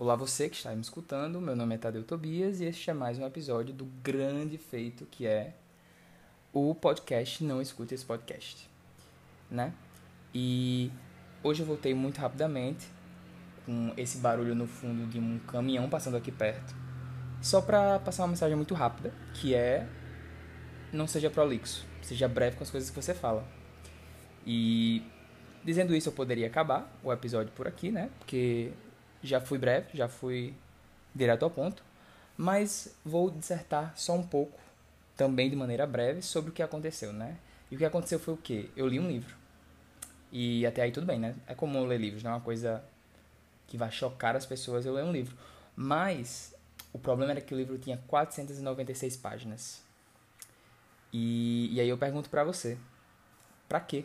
Olá você que está me escutando, meu nome é Tadeu Tobias e este é mais um episódio do grande feito que é o podcast Não Escute Esse Podcast, né? E hoje eu voltei muito rapidamente com esse barulho no fundo de um caminhão passando aqui perto, só para passar uma mensagem muito rápida, que é não seja prolixo, seja breve com as coisas que você fala. E dizendo isso eu poderia acabar o episódio por aqui, né? Porque já fui breve, já fui direto ao ponto, mas vou dissertar só um pouco, também de maneira breve, sobre o que aconteceu, né? E o que aconteceu foi o quê? Eu li um livro. E até aí tudo bem, né? É comum ler livros, não é uma coisa que vai chocar as pessoas eu ler um livro. Mas o problema era que o livro tinha 496 páginas. E, e aí eu pergunto para você, para quê?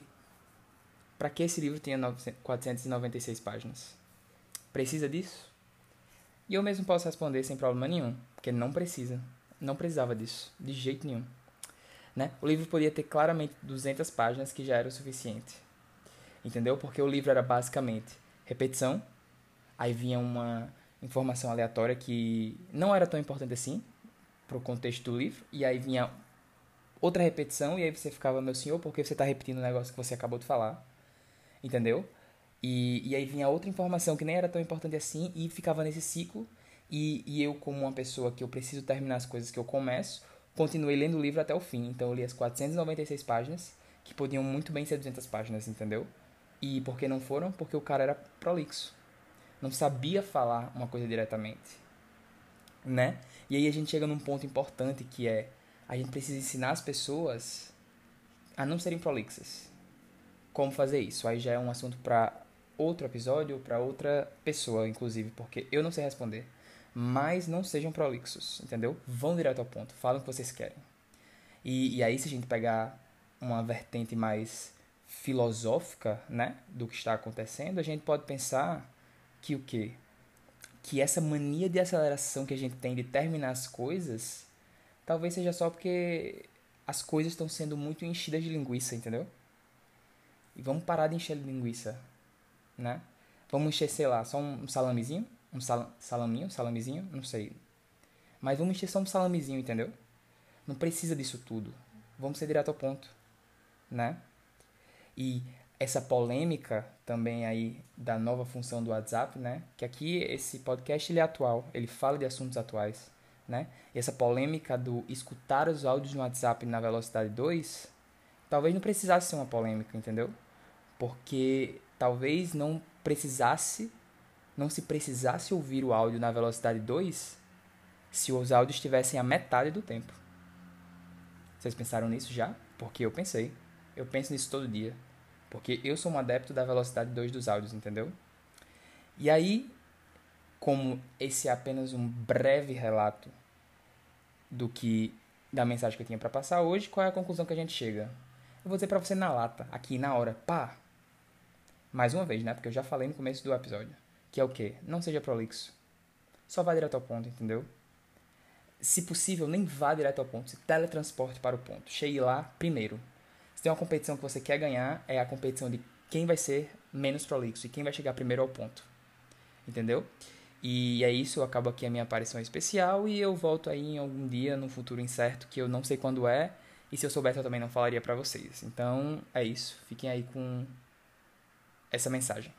Para que esse livro tinha 496 páginas? Precisa disso? E eu mesmo posso responder sem problema nenhum, porque não precisa. Não precisava disso, de jeito nenhum. Né? O livro podia ter claramente 200 páginas que já era o suficiente. Entendeu? Porque o livro era basicamente repetição, aí vinha uma informação aleatória que não era tão importante assim para o contexto do livro, e aí vinha outra repetição, e aí você ficava, meu senhor, por que você está repetindo o negócio que você acabou de falar? Entendeu? E, e aí vinha outra informação que nem era tão importante assim e ficava nesse ciclo. E, e eu, como uma pessoa que eu preciso terminar as coisas que eu começo, continuei lendo o livro até o fim. Então eu li as 496 páginas, que podiam muito bem ser 200 páginas, entendeu? E por que não foram? Porque o cara era prolixo. Não sabia falar uma coisa diretamente. Né? E aí a gente chega num ponto importante que é a gente precisa ensinar as pessoas a não serem prolixas. Como fazer isso? Aí já é um assunto para outro episódio para outra pessoa, inclusive, porque eu não sei responder. Mas não sejam prolixos, entendeu? Vão direto ao ponto, falam o que vocês querem. E, e aí, se a gente pegar uma vertente mais filosófica, né, do que está acontecendo, a gente pode pensar que o quê? Que essa mania de aceleração que a gente tem de terminar as coisas, talvez seja só porque as coisas estão sendo muito enchidas de linguiça, entendeu? E vamos parar de encher de linguiça né? Vamos encher, sei lá, só um salamezinho, um sal, salaminho, salamezinho, não sei. Mas vamos encher só um salamezinho, entendeu? Não precisa disso tudo. Vamos ser direto ao ponto, né? E essa polêmica também aí da nova função do WhatsApp, né? Que aqui esse podcast ele é atual, ele fala de assuntos atuais, né? E essa polêmica do escutar os áudios no WhatsApp na velocidade 2, talvez não precisasse ser uma polêmica, entendeu? Porque talvez não precisasse, não se precisasse ouvir o áudio na velocidade 2 se os áudios estivessem a metade do tempo. Vocês pensaram nisso já? Porque eu pensei. Eu penso nisso todo dia. Porque eu sou um adepto da velocidade 2 dos áudios, entendeu? E aí, como esse é apenas um breve relato do que da mensagem que eu tinha para passar hoje, qual é a conclusão que a gente chega? Eu vou dizer para você na lata, aqui na hora, pá, mais uma vez, né? Porque eu já falei no começo do episódio. Que é o quê? Não seja prolixo. Só vá direto ao ponto, entendeu? Se possível, nem vá direto ao ponto. Se teletransporte para o ponto. Chegue lá primeiro. Se tem uma competição que você quer ganhar, é a competição de quem vai ser menos prolixo e quem vai chegar primeiro ao ponto. Entendeu? E é isso, eu acabo aqui a minha aparição especial e eu volto aí em algum dia, no futuro incerto, que eu não sei quando é. E se eu soubesse, eu também não falaria para vocês. Então, é isso. Fiquem aí com essa mensagem.